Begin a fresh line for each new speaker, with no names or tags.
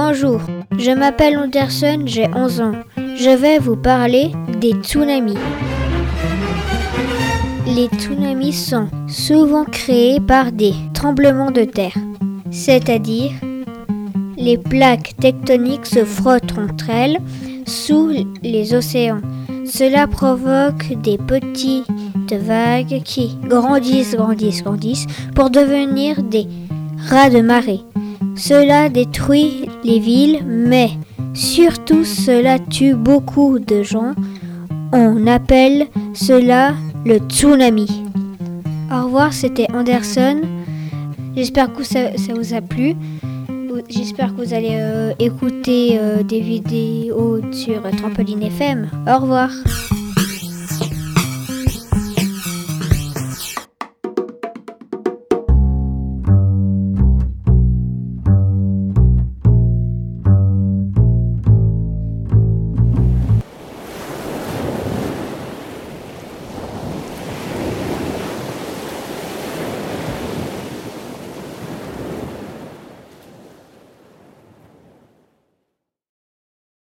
Bonjour, je m'appelle Anderson, j'ai 11 ans. Je vais vous parler des tsunamis. Les tsunamis sont souvent créés par des tremblements de terre, c'est-à-dire les plaques tectoniques se frottent entre elles sous les océans. Cela provoque des petites vagues qui grandissent, grandissent, grandissent pour devenir des rats de marée. Cela détruit les villes, mais surtout cela tue beaucoup de gens. On appelle cela le tsunami. Au revoir, c'était Anderson. J'espère que ça, vous a plu. J'espère que vous allez euh, écouter euh, des vidéos sur Trampoline FM. Au revoir.